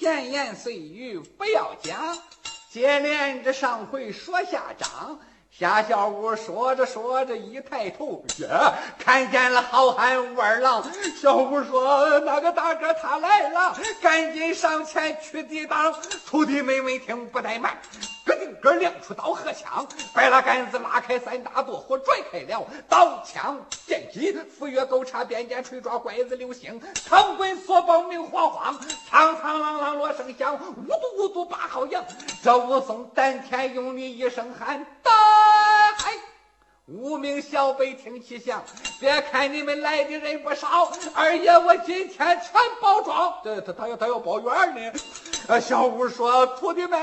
闲言碎语不要讲，接连着上回说下章。夏小五说着说着，一抬头，呀，看见了好汉武二郎。小五说：“那个大哥他来了，赶紧上前去抵挡。”徒弟妹妹听不怠慢。咯顶个亮出刀和枪，白拉杆子拉开三大垛火，拽开了刀枪剑戟，斧钺钩叉鞭锏锤抓拐子流星，长棍锁棒明晃晃，苍苍啷啷锣声响，呜嘟呜嘟八号扬。这武松丹田用力一声喊：“大嗨！”无名小辈听其响，别看你们来的人不少，二爷我今天全包庄。对他他要他要包圆呢。呃，小五说：“徒弟们。”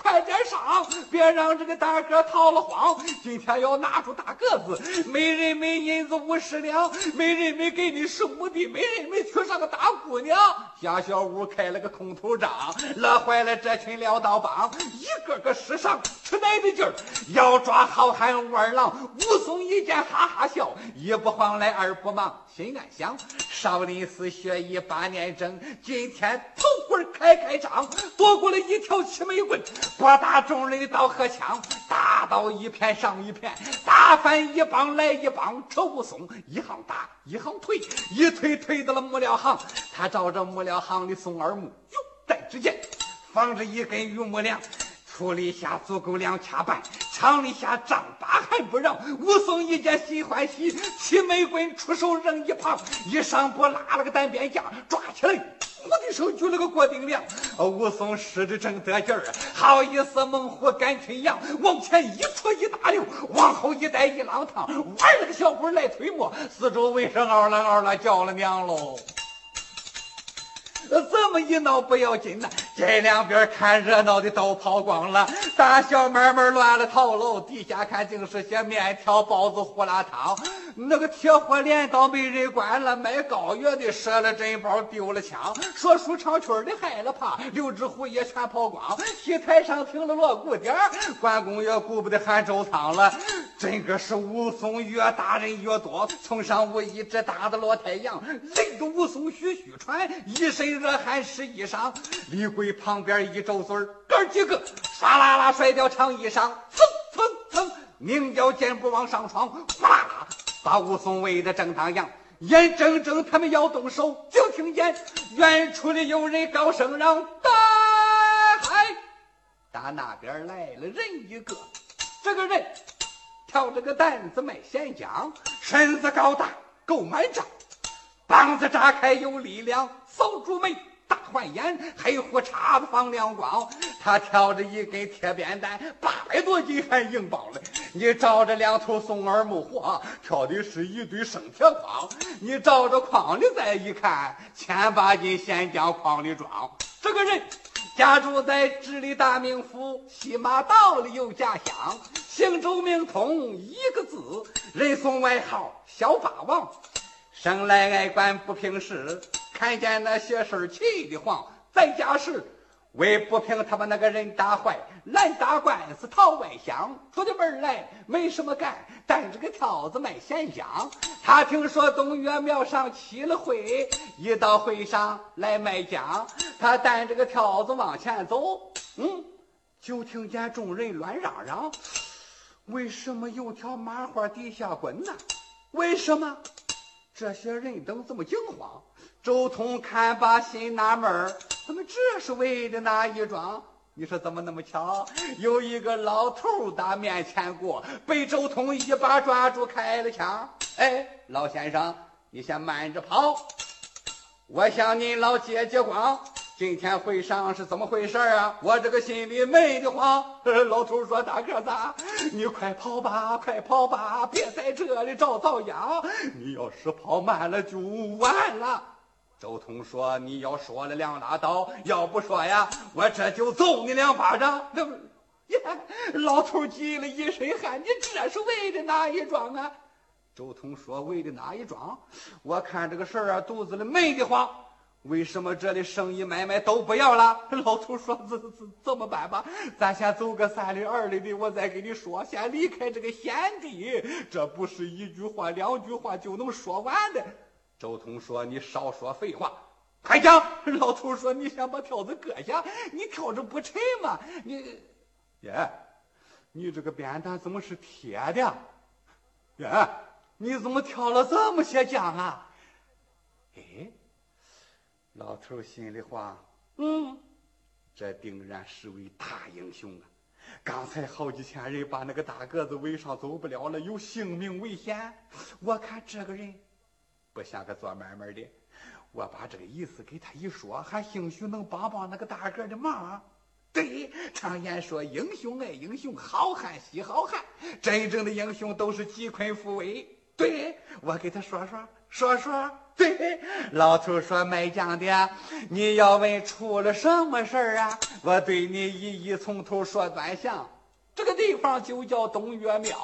快点上，别让这个大哥逃了慌。今天要拿出大个子，每人每银子五十两，每人每给你十五的，每人每娶上个大姑娘。贾小五开了个空头账，乐坏了这群撂倒帮，一个个使上吃奶的劲儿，要抓好汉武二郎。武松一见，哈哈笑，一不慌来二不忙，心暗想：少林寺学艺八年整，今天头回开开张，夺过了一条七枚棍。拨打众人的刀和枪，大刀一片上一片，打翻一帮来一帮，扯武松一行打一行推，一推推到了木料行。他照着木料行的宋二木，哟，在只见放着一根榆木梁，粗里下足够两掐半，场里下丈八还不让。武松一见心欢喜，七枚棍出手扔一旁，一上步拉了个单边架，抓起来。我的手举了个锅顶梁，武松使的正得劲儿，好意思猛虎赶群羊，往前一戳一大溜，往后一带一浪趟，玩了个小鬼来推磨，四周围上嗷啦嗷啦叫了娘喽。这么一闹不要紧呐，这两边看热闹的都跑光了，大小买卖乱了套喽，底下看竟是些面条、包子、胡辣汤。那个铁火镰刀没人管了，卖膏药的折了针包，丢了枪，说书唱曲的害了怕，六只虎也全跑光。戏台上停了锣鼓点关公也顾不得喊周仓了。真个是武松越打人越多，从上午一直打到落太阳，累得武松吁吁喘，一身热汗湿衣裳。李逵旁边一皱嘴哥几个唰啦啦甩掉长衣裳，蹭蹭蹭，明脚箭步往上闯，哗啦啦。把武松围得正当阳，眼睁睁他们要动手，就听见远处的有人高声嚷：“大海！”打那边来了人一个，这个人挑着个担子卖咸浆，身子高大够满丈，膀子扎开有力量，扫住眉。大环眼，黑胡茬子放亮光，他挑着一根铁扁担，八百多斤还硬邦嘞。你照着两头松耳木火，挑的是一堆生铁筐。你照着筐里再一看，千把斤咸将筐里装。这个人家住在直隶大名府西马道里有家乡，姓周名通，一个字，人送外号小霸王，生来爱管不平事。看见那些事儿气得慌，在家时为不平，他把那个人打坏，来打官司讨外乡。出的门来没什么干，担着个挑子卖咸香。他听说东岳庙上起了会，一到会上来卖浆。他担着个挑子往前走，嗯，就听见众人乱嚷嚷：“为什么有条麻花底下滚呢？为什么这些人都这么惊慌？”周通看把心纳闷儿，怎么这是为的哪一桩？你说怎么那么巧？有一个老头打面前过，被周通一把抓住，开了枪。哎，老先生，你先慢着跑，我向您老借借光。今天会上是怎么回事啊？我这个心里闷得慌。老头说：“大个子，你快跑吧，快跑吧，别在这里找遭殃。你要是跑慢了就完了。”周通说：“你要说了两拉倒，要不说呀，我这就揍你两巴掌。”那不，呀，老头急了一身汗。你这是为的哪一桩啊？周通说：“为的哪一桩？我看这个事儿啊，肚子里闷得慌。为什么这里生意买卖都不要了？”老头说：“怎怎怎么办吧？咱先走个三里二里的，我再跟你说。先离开这个贤地，这不是一句话两句话就能说完的。”周通说：“你少说废话，快讲！老头说：“你先把挑子搁下，你挑着不沉吗？你，耶，你这个扁担怎么是铁的？耶，你怎么挑了这么些浆啊？”哎，老头心里话：“嗯，这定然是位大英雄啊！刚才好几千人把那个大个子围上，走不了了，有性命危险。我看这个人不像个做买卖的。”我把这个意思给他一说，还兴许能帮帮那个大个的忙。对，常言说英雄爱英雄，好汉惜好汉。真正的英雄都是济困扶危。对，我给他说说说说。对，老头说卖酱的，你要问出了什么事儿啊？我对你一一从头说端详。这个地方就叫东岳庙，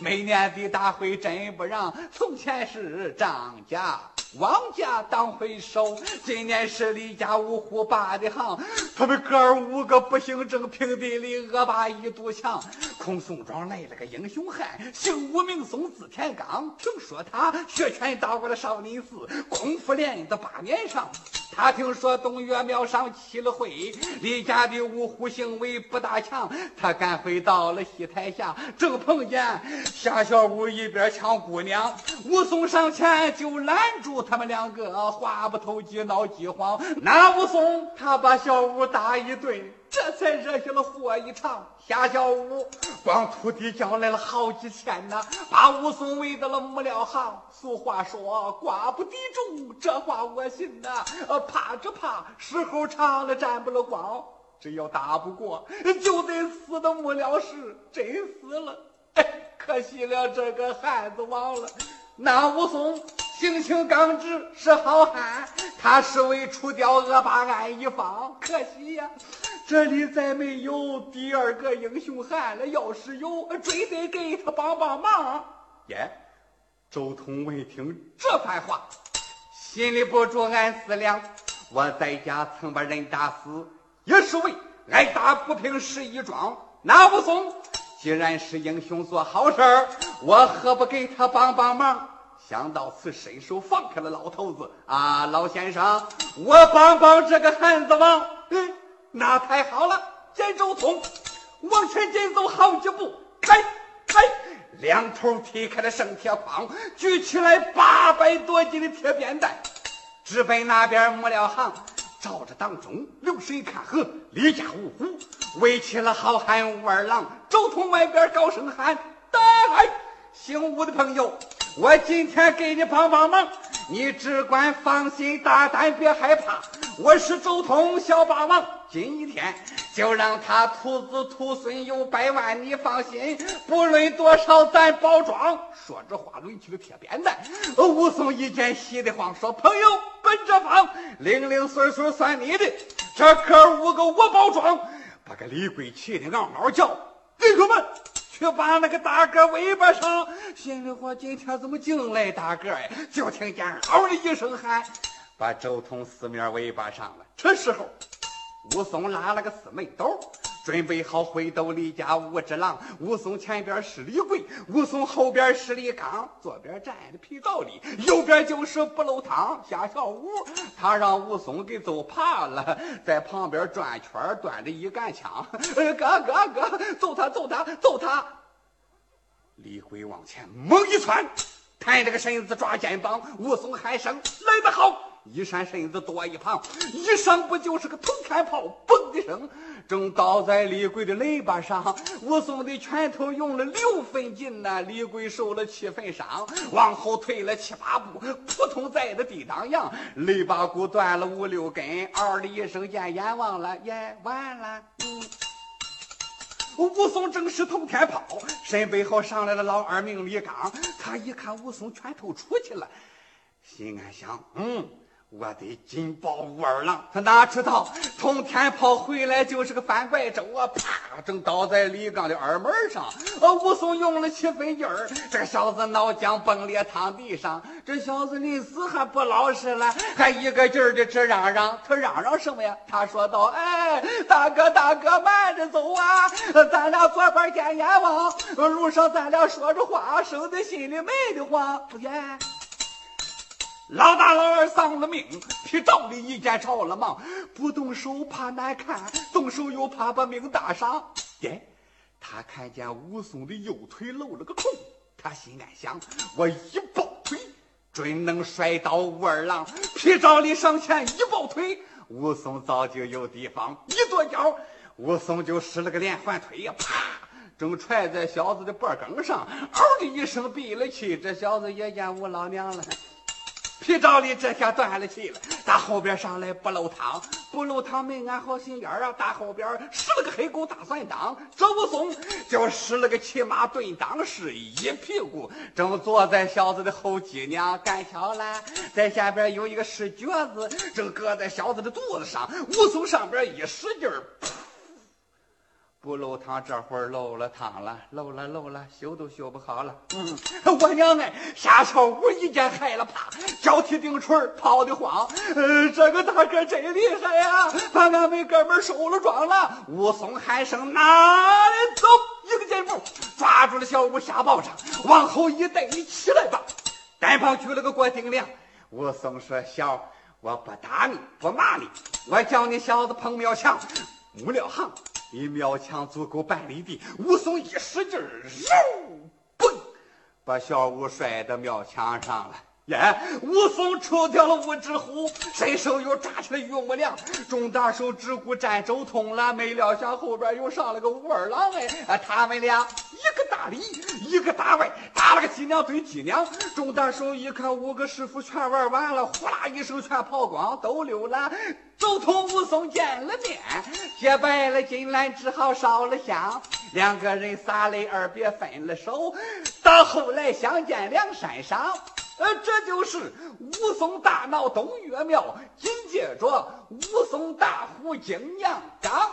每年的大会真不让。从前是涨价。王家当回首，今年是李家五虎霸的行，他们哥儿五个不姓郑，平地里恶霸一堵墙。空宋庄来了个英雄汉，姓吴名松，字天刚。听说他学拳到过了少林寺，功夫练到八年上。他听说东岳庙上起了会，李家的五虎行为不大强，他赶回到了戏台下，正碰见夏小五一边抢姑娘，武松上前就拦住他们两个，话不投机闹饥荒。那武松他把小五打一顿。这才惹下了祸一场。下小五光土地叫来了好几千呐，把武松围到了木料行。俗话说寡不敌众，这话我信呐。呃，怕只怕时候长了沾不了光，只要打不过，就得死的木料室。真死了，哎，可惜了这个汉子王了。那武松性情刚直，是好汉，他是为除掉恶霸案一方。可惜呀，这里再没有第二个英雄汉了。要是有，准得给他帮帮忙。耶，周通闻听这番话，心里不住暗思量：我在家曾把人打死，也是为挨打不平时一桩。那武松。既然是英雄做好事儿，我何不给他帮帮忙？想到此，伸手放开了老头子。啊，老先生，我帮帮这个汉子王。嗯，那太好了。见周通往前紧走好几步，开开，两头踢开了生铁筐，举起来八百多斤的铁扁担，直奔那边木料行。照着当中，流水看河，李家五虎围起了好汉武二郎。周通外边高声喊：“大开！姓吴的朋友，我今天给你帮帮忙，你只管放心大胆，别害怕。我是周通小霸王，今天。”就让他徒子徒孙有百万，你放心，不论多少，咱包庄。说着话，抡起了铁扁担。武松一见，喜得慌，说：“朋友，奔着方，零零碎碎算你的。这可五个我包庄。”把个李鬼气得嗷嗷叫：“弟兄们，去把那个大个尾巴上！”心里话：今天怎么净来大个呀？就听见“嗷”的一声喊，把周通四面尾巴上了。这时候。武松拉了个死门斗，准备好回到李家五只狼。武松前边是李逵，武松后边是李刚，左边站着皮道理，右边就是不漏汤夏小五。他让武松给揍怕了，在旁边转圈端着一杆枪，哥哥哥，揍他揍他揍他！李逵往前猛一窜，抬着个身子抓肩膀，武松喊声来得好。一闪身子躲一旁，一上不就是个铜天炮，嘣的声，正倒在李贵的肋巴上。武松的拳头用了六分劲呐，李贵受了七分伤，往后退了七八步，扑通在的地当阳，肋巴骨断了五六根，嗷的一声见阎王了，阎，完了。嗯，武松正是通天炮，身背后上来了老二命李刚，他一看武松拳头出去了，心安想，嗯。我得紧抱武二郎，他哪知道从天跑回来就是个翻怪咒啊！啪，正倒在李刚的耳门上。呃，武松用了七分劲儿，这小子脑浆崩裂躺地上。这小子临死还不老实了，还一个劲儿的直嚷嚷。他嚷嚷什么呀？他说道：“哎，大哥大哥，慢着走啊！咱俩坐块见阎王。路上咱俩说着话，生在心里闷得慌。耶。”老大老二丧了命，皮照里一见着了忙，不动手怕难看，动手又怕把命搭上。耶，他看见武松的右腿露了个空，他心暗想：我一抱腿，准能摔倒武二郎。皮照里上前一抱腿，武松早就有地方，一跺脚，武松就使了个连环腿呀，啪，正踹在小子的脖梗上，嗷的一声闭了气。这小子也见武老娘了。皮照里这下断了气了，打后边上来不漏汤，不漏汤没安好心眼啊！打后边使了个黑狗大算当，这武松就使了个骑马蹲裆式，一屁股正坐在小子的后脊梁，干巧了，在下边有一个石橛子，正搁在小子的肚子上。武松上边一使劲儿。不漏汤，这会儿漏了汤了，漏了漏了，修都修不好了。嗯，我娘哎，下小屋一见害了怕，脚踢钉锤跑得慌。呃，这个大哥真厉害呀，把俺们哥们收了庄了。武松喊声哪里走？一个箭步抓住了小武下包上，往后一带，你起来吧。单方举了个郭顶梁。武松说：“小，我不打你，不骂你，我叫你小子碰庙墙，木料行。”离庙墙足够半里地，武松一使劲儿，肉蹦，把小五摔到庙墙上了。耶！武松除掉了武之虎，伸手又抓起了榆木梁，众大手只顾战周通了，没料想后边又上了个武二郎。哎，他们俩一个大里，一个大外，打了个鸡娘对鸡娘。众大手一看五个师傅全玩完了，呼啦一声全跑光，都溜了。周通、武松见了面，结拜了金兰，只好烧了香。两个人洒泪而别，分了手。到后来相见梁山上。呃，这就是武松大闹东岳庙，紧接着武松大呼景阳冈。